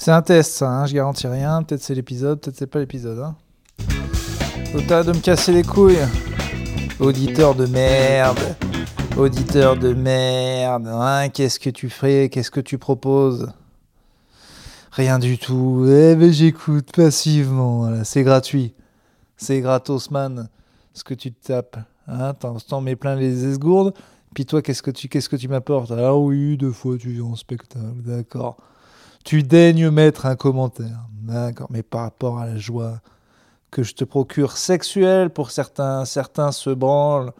C'est un test, ça, hein, je garantis rien. Peut-être c'est l'épisode, peut-être c'est pas l'épisode. Hein. De me casser les couilles. Auditeur de merde. Auditeur de merde. Hein, qu'est-ce que tu ferais? Qu'est-ce que tu proposes? Rien du tout. Eh ben j'écoute passivement. C'est gratuit. C'est gratos, man. Ce que tu tapes. Hein, T'en mets plein les esgourdes. Puis toi, qu'est-ce que tu, tu m'apportes? Ah oui, deux fois tu viens en spectacle. D'accord. Tu daignes mettre un commentaire. D'accord. Mais par rapport à la joie que je te procure sexuelle pour certains, certains se branlent,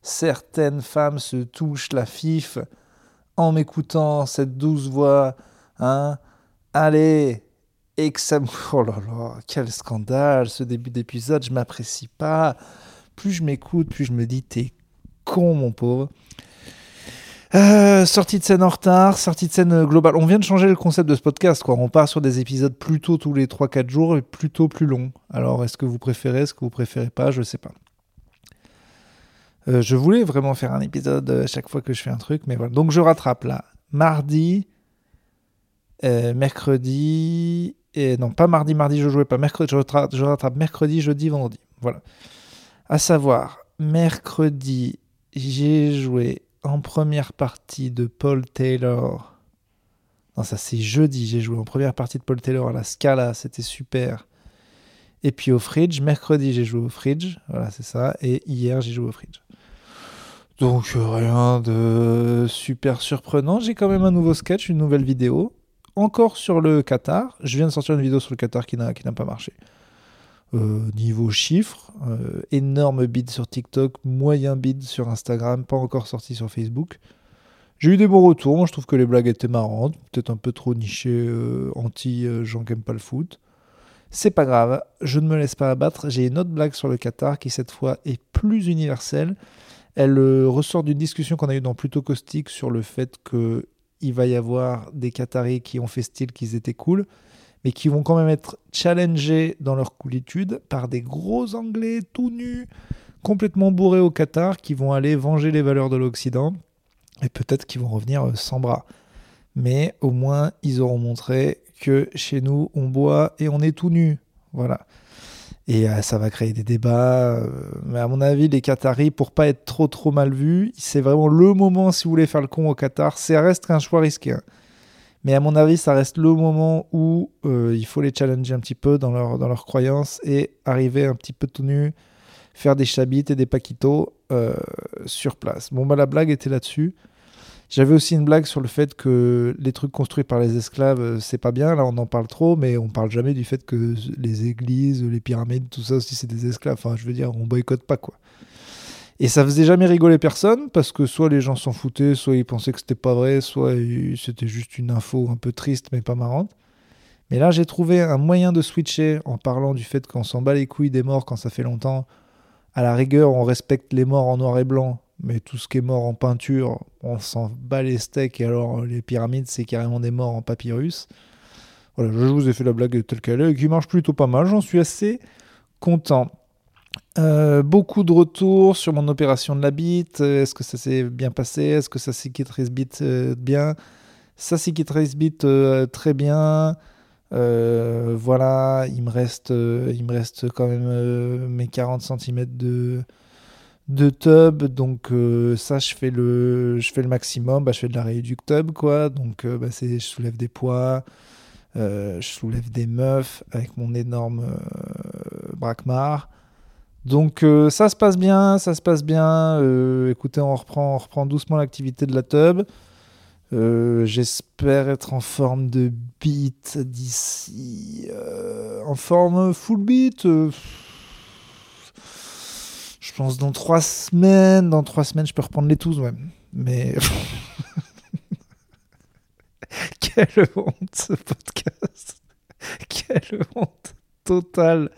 certaines femmes se touchent la fif en m'écoutant cette douce voix, hein Allez, et que. Oh là là, quel scandale, ce début d'épisode, je m'apprécie pas. Plus je m'écoute, plus je me dis, t'es con, mon pauvre. Euh, sortie de scène en retard, sortie de scène globale. On vient de changer le concept de ce podcast. On part sur des épisodes plutôt tous les 3-4 jours et plutôt plus longs. Alors, est-ce que vous préférez, est-ce que vous préférez pas? Je sais pas. Euh, je voulais vraiment faire un épisode euh, chaque fois que je fais un truc, mais voilà. Donc, je rattrape là. Mardi, mercredi, non, pas mardi, mardi, je jouais pas. Mercredi, je rattrape, je rattrape mercredi, jeudi, vendredi. Voilà. À savoir, mercredi, j'ai joué en première partie de Paul Taylor. Non, ça c'est jeudi, j'ai joué en première partie de Paul Taylor à la Scala, c'était super. Et puis au Fridge, mercredi j'ai joué au Fridge, voilà c'est ça, et hier j'ai joué au Fridge. Donc rien de super surprenant, j'ai quand même un nouveau sketch, une nouvelle vidéo, encore sur le Qatar. Je viens de sortir une vidéo sur le Qatar qui n'a pas marché. Euh, niveau chiffres, euh, énorme bid sur TikTok, moyen bid sur Instagram, pas encore sorti sur Facebook. J'ai eu des bons retours, je trouve que les blagues étaient marrantes, peut-être un peu trop nichées euh, anti gens qui pas le foot. C'est pas grave, je ne me laisse pas abattre. J'ai une autre blague sur le Qatar qui cette fois est plus universelle. Elle ressort d'une discussion qu'on a eue dans Plutôt Caustique sur le fait qu'il va y avoir des Qataris qui ont fait style qu'ils étaient cool mais qui vont quand même être challengés dans leur coolitude par des gros Anglais tout nus, complètement bourrés au Qatar, qui vont aller venger les valeurs de l'Occident, et peut-être qu'ils vont revenir euh, sans bras. Mais au moins, ils auront montré que chez nous, on boit et on est tout nu. Voilà. Et euh, ça va créer des débats. Euh, mais à mon avis, les Qataris, pour pas être trop trop mal vus, c'est vraiment le moment si vous voulez faire le con au Qatar. Ça reste qu'un choix risqué. Hein. Mais à mon avis, ça reste le moment où euh, il faut les challenger un petit peu dans leur, dans leurs croyances et arriver un petit peu tout nu, faire des chabites et des paquitos euh, sur place. Bon, bah la blague était là-dessus. J'avais aussi une blague sur le fait que les trucs construits par les esclaves, euh, c'est pas bien. Là, on en parle trop, mais on parle jamais du fait que les églises, les pyramides, tout ça aussi, c'est des esclaves. Enfin, je veux dire, on boycotte pas, quoi. Et ça faisait jamais rigoler personne parce que soit les gens s'en foutaient, soit ils pensaient que c'était pas vrai, soit c'était juste une info un peu triste mais pas marrante. Mais là, j'ai trouvé un moyen de switcher en parlant du fait qu'on s'en bat les couilles des morts quand ça fait longtemps. À la rigueur, on respecte les morts en noir et blanc, mais tout ce qui est mort en peinture, on s'en bat les steaks. Et alors, les pyramides, c'est carrément des morts en papyrus. Voilà, je vous ai fait la blague telle qu'elle est, et qui marche plutôt pas mal. J'en suis assez content. Euh, beaucoup de retours sur mon opération de la bite. Est-ce que ça s'est bien passé? Est-ce que ça cicatrise bite euh, bien? Ça cicatrise bite euh, très bien. voilà, il me reste, il me reste quand même mes 40 cm de, de tub. Donc ça, je fais le, je fais le maximum. Bah, je fais de la réductub, quoi. Donc bah, je soulève des poids. je soulève des meufs avec mon énorme braquemar. Donc euh, ça se passe bien, ça se passe bien. Euh, écoutez, on reprend, on reprend doucement l'activité de la tub. Euh, j'espère être en forme de beat d'ici. en forme full beat. je pense dans trois semaines. Dans trois semaines, je peux reprendre les tous, ouais. Mais. Quelle honte ce podcast. Quelle honte totale.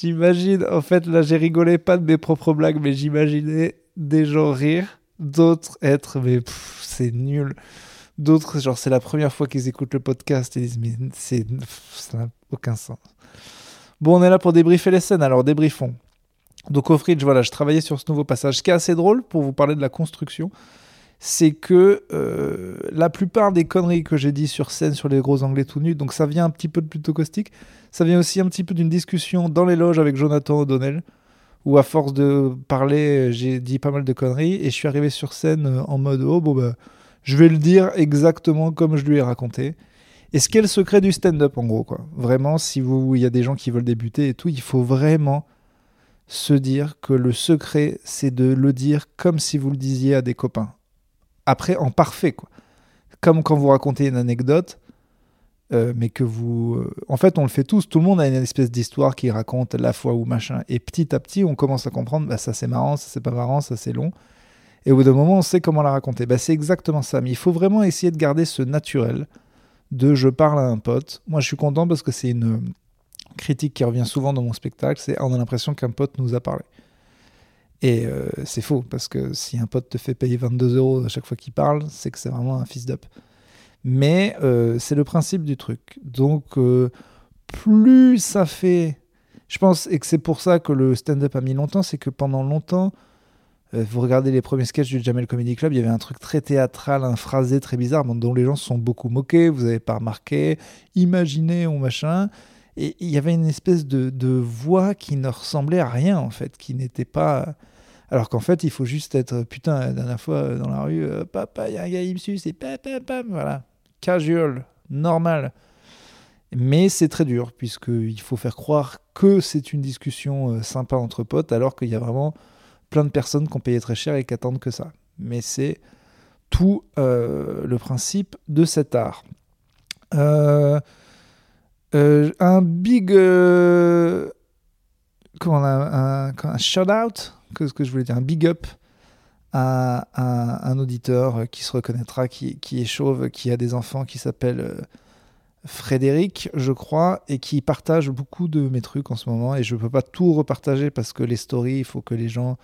J'imagine, en fait, là, j'ai rigolé pas de mes propres blagues, mais j'imaginais des gens rire, d'autres être, mais c'est nul. D'autres, genre, c'est la première fois qu'ils écoutent le podcast et ils disent, mais c'est, ça n'a aucun sens. Bon, on est là pour débriefer les scènes, alors débriefons. Donc au fridge, voilà, je travaillais sur ce nouveau passage, ce qui est assez drôle pour vous parler de la construction. c'est que euh, la plupart des conneries que j'ai dit sur scène sur les gros anglais tout nus, donc ça vient un petit peu de plutôt caustique, ça vient aussi un petit peu d'une discussion dans les loges avec Jonathan O'Donnell, où à force de parler, j'ai dit pas mal de conneries, et je suis arrivé sur scène euh, en mode oh bon bah je vais le dire exactement comme je lui ai raconté. Et ce qu'est le secret du stand-up en gros quoi. Vraiment, si vous il y a des gens qui veulent débuter et tout, il faut vraiment se dire que le secret c'est de le dire comme si vous le disiez à des copains après en parfait, quoi. Comme quand vous racontez une anecdote, euh, mais que vous. Euh, en fait, on le fait tous. Tout le monde a une espèce d'histoire qui raconte la fois ou machin. Et petit à petit, on commence à comprendre bah, ça c'est marrant, ça c'est pas marrant, ça c'est long. Et au bout d'un moment, on sait comment la raconter. Bah, c'est exactement ça. Mais il faut vraiment essayer de garder ce naturel de je parle à un pote. Moi, je suis content parce que c'est une critique qui revient souvent dans mon spectacle. C'est on a l'impression qu'un pote nous a parlé. Et euh, c'est faux, parce que si un pote te fait payer 22 euros à chaque fois qu'il parle, c'est que c'est vraiment un fils d'up. Mais euh, c'est le principe du truc. Donc, euh, plus ça fait. Je pense, et que c'est pour ça que le stand-up a mis longtemps, c'est que pendant longtemps, vous regardez les premiers sketchs du Jamel Comedy Club, il y avait un truc très théâtral, un phrasé très bizarre, dont les gens se sont beaucoup moqués, vous n'avez pas remarqué, imaginé ou machin. Et il y avait une espèce de, voix qui ne ressemblait à rien, en fait, qui n'était pas alors qu'en fait, il faut juste être, putain, la dernière fois euh, dans la rue, euh, papa, il y a un gars, il me pam, pam, voilà. Casual, normal. Mais c'est très dur, puisqu'il faut faire croire que c'est une discussion euh, sympa entre potes, alors qu'il y a vraiment plein de personnes qui ont payé très cher et qui attendent que ça. Mais c'est tout le principe de cet art. un big. comment un, un, un shout-out que ce que je voulais dire, un big up un auditeur qui se reconnaîtra, qui, est chauve, qui a des enfants, qui s'appelle euh, Frédéric, je crois, et qui partage beaucoup de mes trucs en ce moment. Et je ne peux pas tout repartager parce que les stories, il faut que les gens,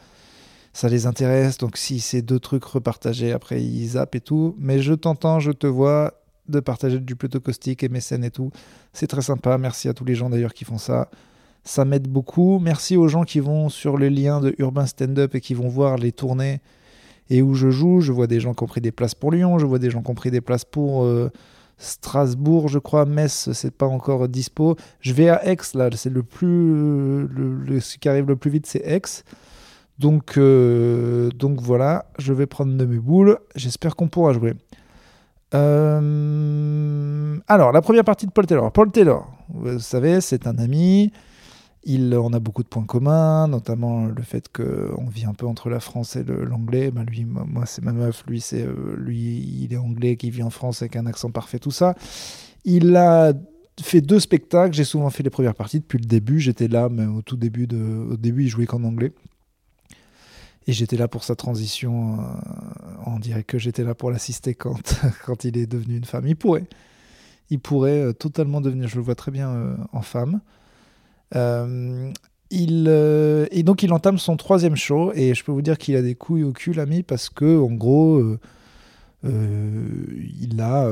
ça les intéresse. Donc si c'est deux trucs repartagés, après ils zappent et tout. Mais je t'entends, je te vois de partager du plutôt caustique et mécène et tout. C'est très sympa. Merci à tous les gens d'ailleurs qui font ça. Ça m'aide beaucoup. Merci aux gens qui vont sur les liens de Urban Stand Up et qui vont voir les tournées et où je joue. Je vois des gens qui ont pris des places pour Lyon, je vois des gens qui ont pris des places pour euh, Strasbourg, je crois. Metz, c'est pas encore dispo. Je vais à Aix, là, c'est le plus. Ce qui arrive le plus vite, c'est Aix. Donc, euh, donc voilà, je vais prendre de mes boules. J'espère qu'on pourra jouer. Euh, alors, la première partie de Paul Taylor. Paul Taylor, vous savez, c'est un ami. Il, on a beaucoup de points communs, notamment le fait qu'on vit un peu entre la France et l'anglais. Ben lui, moi, c'est ma meuf, lui, c'est euh, lui, il est anglais, qui vit en France avec un accent parfait, tout ça. Il a fait deux spectacles. J'ai souvent fait les premières parties depuis le début. J'étais là, mais au tout début, de, au début, il jouait qu'en anglais. Et j'étais là pour sa transition. Euh, on dirait que j'étais là pour l'assister quand, quand il est devenu une femme. Il pourrait. Il pourrait euh, totalement devenir, je le vois très bien, en femme. Euh, il, euh, et donc il entame son troisième show et je peux vous dire qu'il a des couilles au cul l'ami parce que en gros euh, il a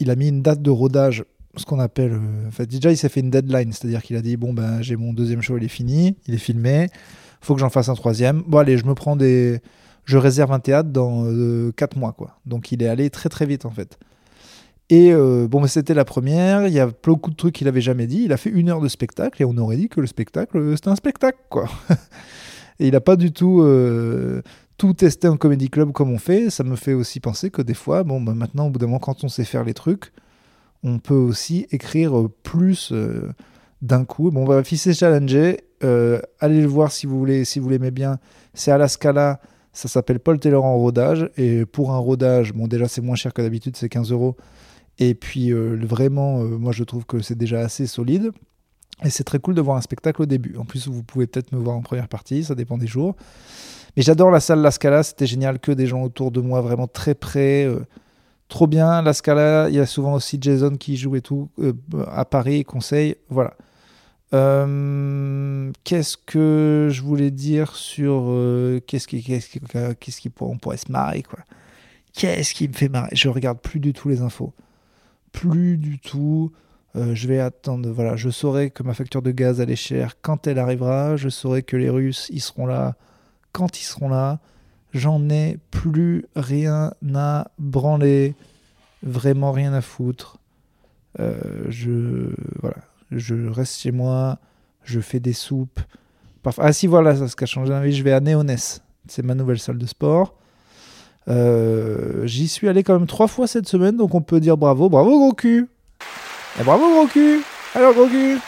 il a mis une date de rodage ce qu'on appelle déjà il s'est fait une deadline c'est à dire qu'il a dit bon ben j'ai mon deuxième show il est fini il est filmé faut que j'en fasse un troisième. Bon allez je me prends des je réserve un théâtre dans 4 mois quoi. Donc il est allé très très vite en fait et euh, bon, c'était la première, il y a beaucoup de trucs qu'il avait jamais dit. Il a fait une heure de spectacle et on aurait dit que le spectacle, euh, c'était un spectacle, quoi. et il n'a pas du tout euh, tout testé en comédie club comme on fait. Ça me fait aussi penser que des fois, bon, bah, maintenant, au bout d'un moment, quand on sait faire les trucs, on peut aussi écrire plus d'un coup. Bon, bah, fils challenger. allez le voir si vous voulez, si vous l'aimez bien. C'est à la Scala. Ça s'appelle Paul Taylor en rodage. Et pour un rodage, bon, déjà, c'est moins cher que d'habitude, c'est 15 euros. Et puis euh, vraiment, euh, moi je trouve que c'est déjà assez solide. Et c'est très cool de voir un spectacle au début. En plus, vous pouvez peut-être me voir en première partie, ça dépend des jours. Mais j'adore la salle La Scala, c'était génial que des gens autour de moi, vraiment très près. Euh, trop bien, La Scala, il y a souvent aussi Jason qui joue et tout, à Paris, conseil, voilà. qu'est-ce que je voulais dire sur qu'est-ce qui, qu'est-ce pourrait se marrer quoi Qu'est-ce qui me fait marrer? Je regarde plus du tout les infos plus du tout. Euh, je vais attendre. Voilà, je saurai que ma facture de gaz elle est chère quand elle arrivera. Je saurai que les Russes ils seront là quand ils seront là. J'en ai plus rien à branler, vraiment rien à foutre. Euh, je voilà, je reste chez moi, je fais des soupes. Ah si voilà, ça ce qui a changé ma vie, je vais à Néonès, c'est ma nouvelle salle de sport. Euh, j'y suis allé quand même trois fois cette semaine, donc on peut dire bravo, bravo gros cul. Et bravo gros cul. Alors gros cul.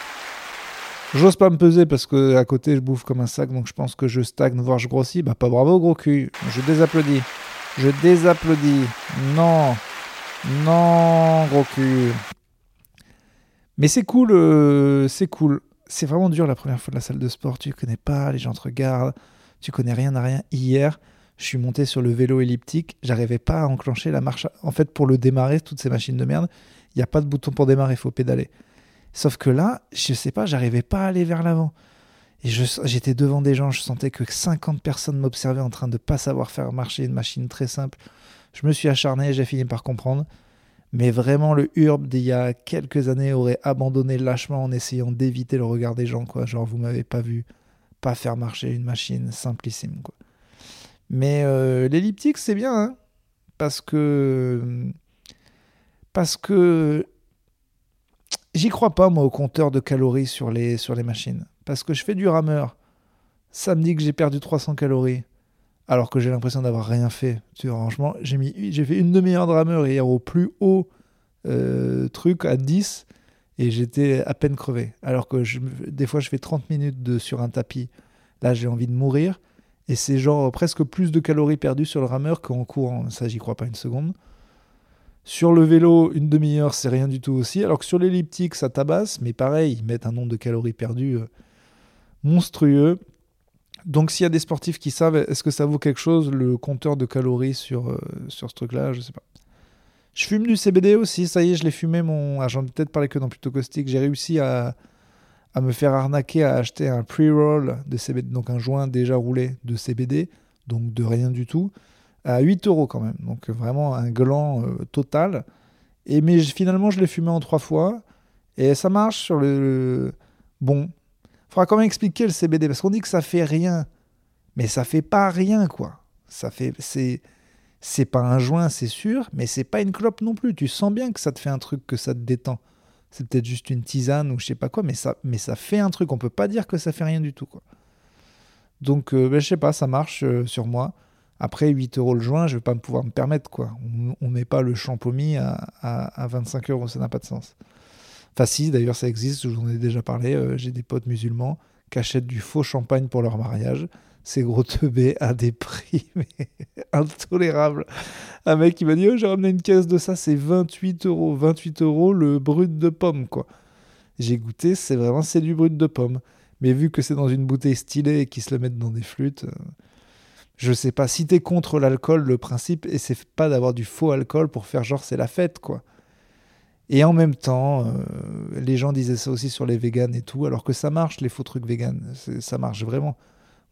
J'ose pas me peser parce que à côté je bouffe comme un sac, donc je pense que je stagne, voire je grossis. Bah pas bravo gros cul. Je désapplaudis. Je désapplaudis. Non. Non gros cul. Mais c'est cool, euh, c'est cool. C'est vraiment dur la première fois de la salle de sport. Tu connais pas, les gens te regardent. Tu connais rien à rien. Hier, je suis monté sur le vélo elliptique. J'arrivais pas à enclencher la marche. En fait, pour le démarrer, toutes ces machines de merde, il n'y a pas de bouton pour démarrer, il faut pédaler. Sauf que là, je sais pas, j'arrivais pas à aller vers l'avant. Et j'étais devant des gens, je sentais que 50 personnes m'observaient en train de pas savoir faire marcher une machine très simple. Je me suis acharné, j'ai fini par comprendre. Mais vraiment, le Urb d'il y a quelques années aurait abandonné lâchement en essayant d'éviter le regard des gens, quoi. Genre, vous m'avez pas vu pas faire marcher une machine simplissime. Mais euh, l'elliptique, c'est bien, hein parce que. Parce que J'y crois pas, moi, au compteur de calories sur les, sur les machines. Parce que je fais du rameur. Ça me dit que j'ai perdu 300 calories. Alors que j'ai l'impression d'avoir rien fait. Tu vois, franchement, j'ai, mis, j'ai fait une demi-heure de rameur hier au plus haut euh, truc à 10 et j'étais à peine crevé. Alors que des fois, je fais 30 minutes de, sur un tapis. Là, j'ai envie de mourir. Et c'est genre presque plus de calories perdues sur le rameur qu'en courant. Ça, j'y crois pas une seconde. Sur le vélo, une demi-heure, c'est rien du tout aussi. Alors que sur l'elliptique, ça tabasse, mais pareil, ils mettent un nombre de calories perdues euh, monstrueux. Donc s'il y a des sportifs qui savent, est-ce que ça vaut quelque chose, le compteur de calories sur, euh, sur ce truc-là? Je sais pas. Je fume du CBD aussi, ça y est, je l'ai fumé. Mon... Ah, J'en ai peut-être parlé que dans Plutôt Caustique. J'ai réussi à, à me faire arnaquer à acheter un pre-roll de CBD, donc un joint déjà roulé de CBD, donc de rien du tout à 8 euros quand même. Donc vraiment un gland euh, total. Et mais finalement, je l'ai fumé en trois fois. Et ça marche sur le. Bon. Faudra quand même expliquer le CBD. Parce qu'on dit que ça fait rien. Mais ça fait pas rien, quoi. Ça fait. C'est. C'est pas un joint, c'est sûr, mais c'est pas une clope non plus. Tu sens bien que ça te fait un truc, que ça te détend. C'est peut-être juste une tisane ou je sais pas quoi, mais ça, mais ça fait un truc. On peut pas dire que ça fait rien du tout, quoi. Donc, euh, ben, je sais pas, ça marche euh, sur moi. Après, 8 euros le joint, je vais pas pouvoir me permettre. quoi. On ne met pas le champomis à, à, 25 euros, ça n'a pas de sens. Enfin, si, d'ailleurs, ça existe, je vous en ai déjà parlé. Euh, j'ai des potes musulmans qui achètent du faux champagne pour leur mariage. Ces gros teubés à des prix intolérables. Un mec qui m'a dit oh, J'ai ramené une caisse de ça, c'est 28 euros. 28 euros le brut de pomme, quoi. J'ai goûté, c'est vraiment c'est du brut de pomme. Mais vu que c'est dans une bouteille stylée et qu'ils se le mettent dans des flûtes. Euh, je sais pas, si t'es contre l'alcool, le principe, et c'est pas d'avoir du faux alcool pour faire genre c'est la fête, quoi. Et en même temps, euh, les gens disaient ça aussi sur les véganes et tout, alors que ça marche, les faux trucs véganes, ça marche vraiment.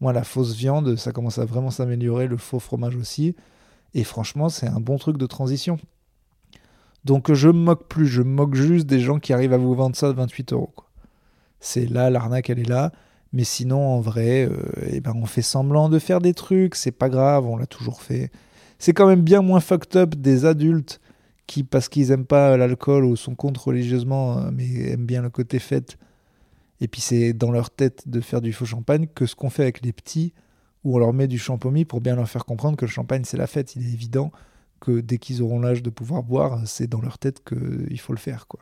Moi, la fausse viande, ça commence à vraiment s'améliorer, le faux fromage aussi. Et franchement, c'est un bon truc de transition. Donc je me moque plus, je me moque juste des gens qui arrivent à vous vendre ça à 28 euros. C'est là, l'arnaque, elle est là. Mais sinon, en vrai, euh, eh ben, on fait semblant de faire des trucs, c'est pas grave, on l'a toujours fait. C'est quand même bien moins fucked up des adultes qui, parce qu'ils aiment pas l'alcool ou sont contre religieusement, euh, mais aiment bien le côté fête, et puis c'est dans leur tête de faire du faux champagne, que ce qu'on fait avec les petits, où on leur met du champomis pour bien leur faire comprendre que le champagne c'est la fête. Il est évident que dès qu'ils auront l'âge de pouvoir boire, c'est dans leur tête qu'il faut le faire. quoi.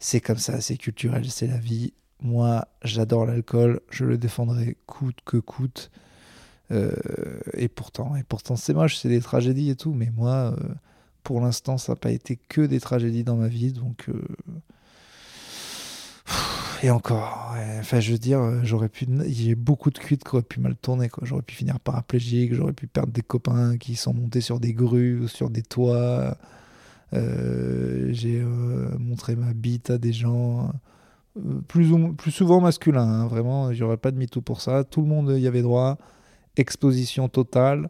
C'est comme ça, c'est culturel, c'est la vie, moi, j'adore l'alcool, je le défendrai coûte que coûte. Euh, et pourtant, et pourtant c'est moche, c'est des tragédies et tout, mais moi, euh, pour l'instant, ça n'a pas été que des tragédies dans ma vie, donc. Euh, et encore, enfin, je veux dire, j'aurais pu. J'ai beaucoup de cuites qui auraient pu mal tourner, quoi. J'aurais pu finir paraplégique, j'aurais pu perdre des copains qui sont montés sur des grues ou sur des toits. J'ai montré ma bite à des gens plus, ou, plus souvent masculin, hein, vraiment, il n'y aurait pas de MeToo pour ça. Tout le monde y avait droit, exposition totale.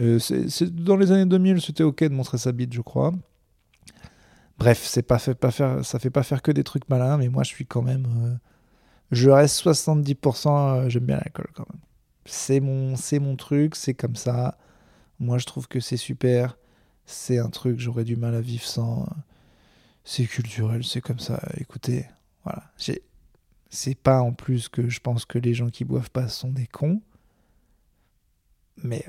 Euh, dans les années 2000, c'était ok de montrer sa bite, je crois. Bref, c'est pas fait pas faire, ça fait pas faire que des trucs malins, mais moi je suis quand même. Euh, je reste 70%, euh, j'aime bien l'alcool quand même. C'est mon, c'est mon truc, c'est comme ça. Moi, je trouve que c'est super. C'est un truc, j'aurais du mal à vivre sans. C'est culturel, c'est comme ça. Écoutez, voilà. C'est pas en plus que je pense que les gens qui boivent pas sont des cons. Mais,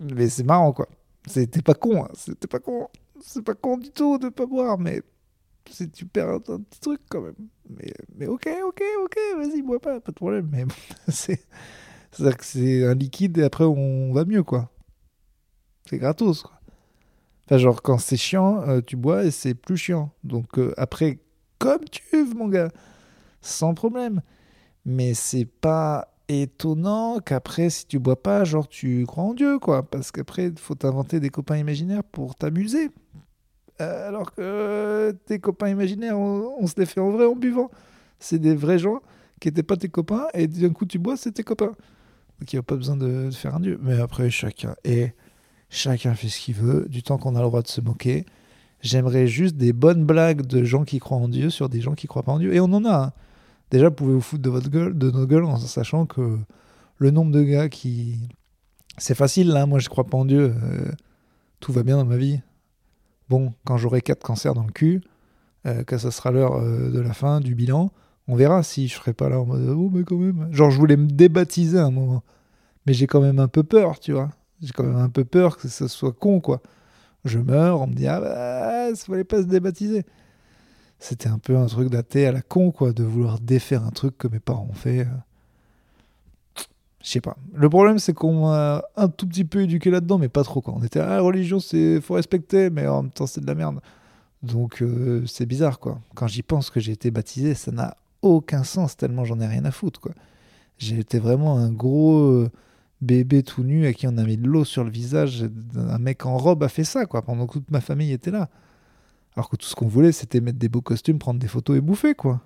mais c'est marrant, quoi. C'était pas con, hein. c'était pas con. C'est pas con du tout de pas boire, mais c'est tu perds un, petit truc quand même. Mais, mais ok, ok, ok, vas-y, bois pas, pas de problème. Mais c'est, que c'est un liquide et après on va mieux, quoi. C'est gratos, quoi. Enfin, genre, quand c'est chiant, euh, tu bois et c'est plus chiant. Donc euh, après, comme tu veux, mon gars, sans problème. Mais c'est pas étonnant qu'après, si tu bois pas, genre, tu crois en Dieu, quoi. Parce qu'après, il faut t'inventer des copains imaginaires pour t'amuser. Euh, alors que tes copains imaginaires, on, se les fait en vrai en buvant. C'est des vrais gens qui n'étaient pas tes copains, et d'un coup, tu bois, c'est tes copains. Donc, il n'y a pas besoin de, faire un Dieu. Mais après, chacun. Et chacun fait ce qu'il veut, du temps qu'on a le droit de se moquer. J'aimerais juste des bonnes blagues de gens qui croient en Dieu sur des gens qui croient pas en Dieu. Et on en a. Hein. Déjà, vous pouvez vous foutre de votre gueule, de nos gueules en sachant que le nombre de gars qui. C'est facile, là, moi je crois pas en Dieu. Euh, tout va bien dans ma vie. Bon, quand j'aurai quatre cancers dans le cul, euh, que ça sera l'heure euh, de la fin, du bilan, on verra si je serai pas là en mode Oh, mais quand même. Genre, je voulais me débaptiser un moment. Mais j'ai quand même un peu peur, tu vois. J'ai quand même un peu peur que ça soit con, quoi. Je meurs, on me dit Ah bah, ça fallait pas se débaptiser c'était un peu un truc d'athée à la con, quoi, de vouloir défaire un truc que mes parents ont fait. Je sais pas. Le problème, c'est qu'on m'a un tout petit peu éduqué là-dedans, mais pas trop, quoi. On était, ah, religion, c'est faut respecter, mais en même temps, c'est de la merde. Donc, euh, c'est bizarre, quoi. Quand j'y pense que j'ai été baptisé, ça n'a aucun sens, tellement j'en ai rien à foutre, quoi. Été vraiment un gros euh, bébé tout nu à qui on a mis de l'eau sur le visage. Un mec en robe a fait ça, quoi, pendant que toute ma famille était là. Alors que tout ce qu'on voulait, c'était mettre des beaux costumes, prendre des photos et bouffer, quoi.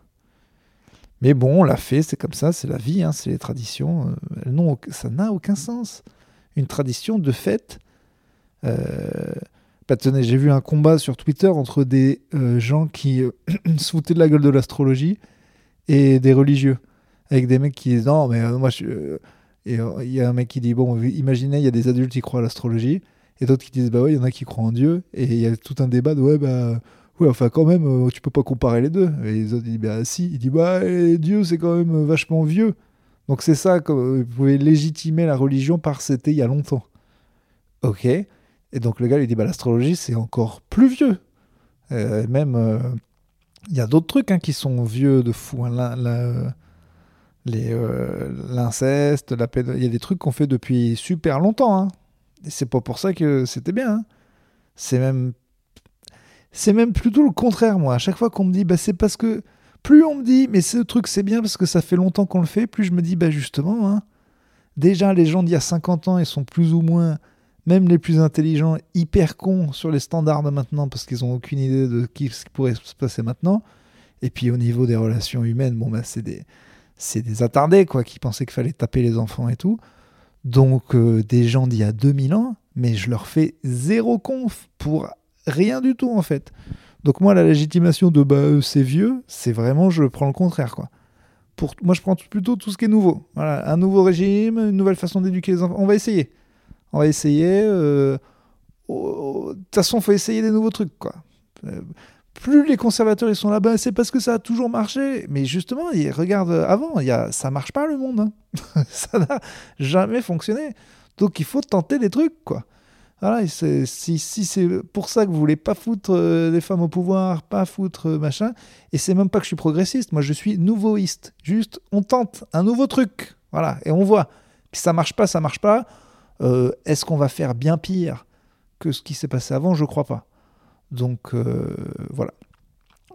Mais bon, on l'a fait, c'est comme ça, c'est la vie, hein, c'est les traditions. Euh, non, ça n'a aucun sens. Une tradition de fête. Euh, bah, tenez, j'ai vu un combat sur Twitter entre des euh, gens qui se foutaient de la gueule de l'astrologie et des religieux. Avec des mecs qui disent non, mais moi je. Et il y a un mec qui dit bon, imaginez, il y a des adultes qui croient à l'astrologie et d'autres qui disent bah il y en a qui croient en Dieu, et il y a tout un débat de ouais, bah ouais, enfin quand même, euh, tu peux pas comparer les deux. Et les autres disent bah si, il dit bah Dieu c'est quand même vachement vieux. Donc c'est ça, que vous pouvez légitimer la religion par c'était il y a longtemps. Ok. Et donc le gars lui dit bah l'astrologie c'est encore plus vieux. Euh, même euh, il y a d'autres trucs hein, qui sont vieux de fou. Hein. l'inceste, la, il y a des trucs qu'on fait depuis super longtemps. Hein c'est pas pour ça que c'était bien. Hein. C'est même. C'est même plutôt le contraire, moi. À chaque fois qu'on me dit, bah, c'est parce que. Plus on me dit, mais ce truc c'est bien parce que ça fait longtemps qu'on le fait, plus je me dis, bah justement, hein, déjà les gens d'il y a 50 ans, ils sont plus ou moins, même les plus intelligents, hyper cons sur les standards de maintenant parce qu'ils n'ont aucune idée de ce qui pourrait se passer maintenant. Et puis au niveau des relations humaines, bon, bah, c'est des, c'est des attardés quoi, qui pensaient qu'il fallait taper les enfants et tout. Donc euh, des gens d'il y a 2000 ans, mais je leur fais zéro conf pour rien du tout en fait. Donc moi la légitimation de bah c'est vieux, c'est vraiment je prends le contraire quoi. Pour moi je prends plutôt tout ce qui est nouveau. Voilà, un nouveau régime, une nouvelle façon d'éduquer les enfants. On va essayer. On va essayer. Euh, de toute façon, faut essayer des nouveaux trucs quoi. Euh, plus les conservateurs ils sont là-bas, c'est parce que ça a toujours marché. Mais justement, ils regardent avant, il y ça marche pas le monde. Hein. ça n'a jamais fonctionné. Donc il faut tenter des trucs, quoi. Voilà, si, c'est pour ça que vous voulez pas foutre euh, les femmes au pouvoir, pas foutre euh, machin, et c'est même pas que je suis progressiste, moi je suis nouveauiste. Juste, on tente un nouveau truc, voilà, et on voit. Puis ça marche pas, ça marche pas. Euh, est-ce qu'on va faire bien pire que ce qui s'est passé avant? Je crois pas. Donc euh, voilà.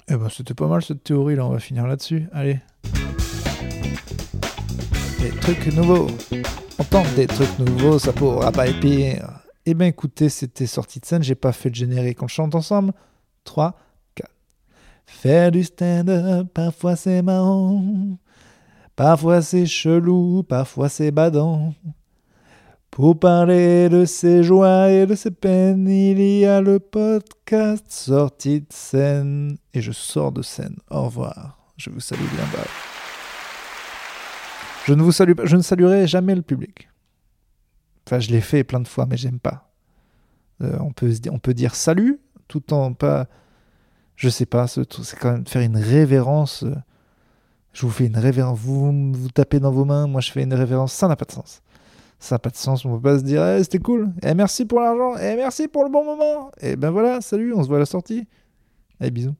Eh ben, c'était pas mal cette théorie là, on va finir là-dessus. Allez. Des trucs nouveaux. On tente des trucs nouveaux, ça pourra pas être pire. Eh ben écoutez, c'était sorti de scène, j'ai pas fait le générique. On chante ensemble 3, 4. Faire du stand-up, parfois c'est marrant. Parfois c'est chelou, parfois c'est badant. Pour parler de ses joies et de ses peines, il y a le podcast sorti de scène. Et je sors de scène. Au revoir. Je vous salue bien bas. Je ne vous salue pas, je ne saluerai jamais le public. Enfin, je l'ai fait plein de fois, mais j'aime pas. Euh, on, peut, on peut dire salut tout en pas. Je sais pas, c'est quand même faire une révérence. Euh, je vous fais une révérence. Vous vous tapez dans vos mains, moi je fais une révérence. Ça n'a pas de sens. Ça n'a pas de sens. On peut pas se dire eh, c'était cool. Et eh, merci pour l'argent. Et eh, merci pour le bon moment. Et ben voilà, salut, on se voit à la sortie. Allez, bisous.